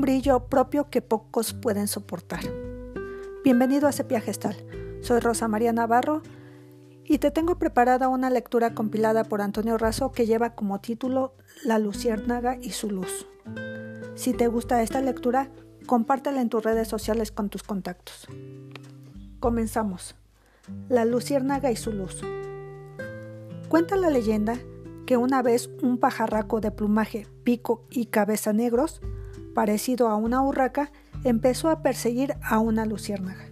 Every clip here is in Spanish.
brillo propio que pocos pueden soportar. Bienvenido a Sepia Gestal. Soy Rosa María Navarro y te tengo preparada una lectura compilada por Antonio Razo que lleva como título La Luciérnaga y su luz. Si te gusta esta lectura, compártela en tus redes sociales con tus contactos. Comenzamos. La Luciérnaga y su luz. Cuenta la leyenda que una vez un pajarraco de plumaje, pico y cabeza negros, parecido a una urraca, empezó a perseguir a una luciérnaga.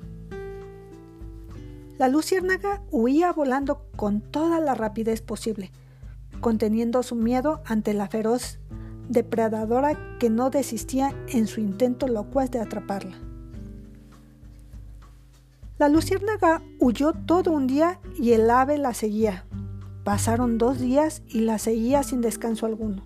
La luciérnaga huía volando con toda la rapidez posible, conteniendo su miedo ante la feroz depredadora que no desistía en su intento locuaz de atraparla. La luciérnaga huyó todo un día y el ave la seguía, Pasaron dos días y la seguía sin descanso alguno.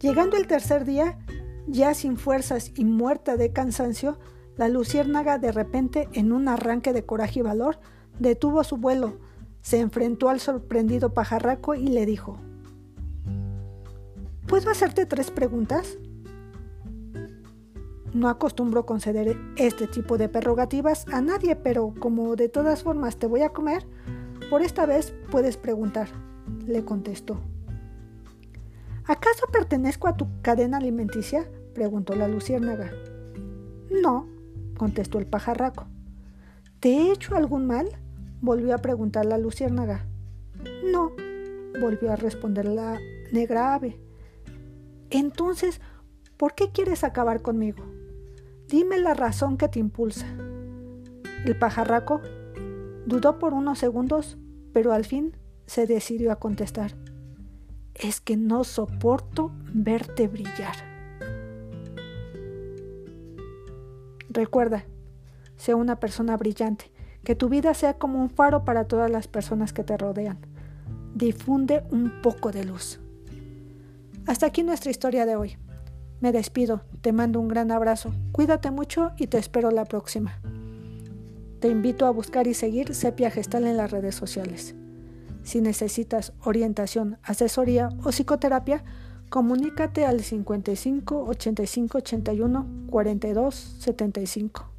Llegando el tercer día, ya sin fuerzas y muerta de cansancio, la luciérnaga de repente, en un arranque de coraje y valor, detuvo su vuelo, se enfrentó al sorprendido pajarraco y le dijo, ¿Puedo hacerte tres preguntas? No acostumbro conceder este tipo de prerrogativas a nadie, pero como de todas formas te voy a comer, por esta vez puedes preguntar, le contestó. ¿Acaso pertenezco a tu cadena alimenticia? preguntó la luciérnaga. No, contestó el pajarraco. ¿Te he hecho algún mal? volvió a preguntar la luciérnaga. No, volvió a responder la negra ave. Entonces, ¿por qué quieres acabar conmigo? Dime la razón que te impulsa. El pajarraco Dudó por unos segundos, pero al fin se decidió a contestar. Es que no soporto verte brillar. Recuerda, sea una persona brillante, que tu vida sea como un faro para todas las personas que te rodean. Difunde un poco de luz. Hasta aquí nuestra historia de hoy. Me despido, te mando un gran abrazo, cuídate mucho y te espero la próxima. Te invito a buscar y seguir Sepia Gestal en las redes sociales. Si necesitas orientación, asesoría o psicoterapia, comunícate al 55 85 81 42 75.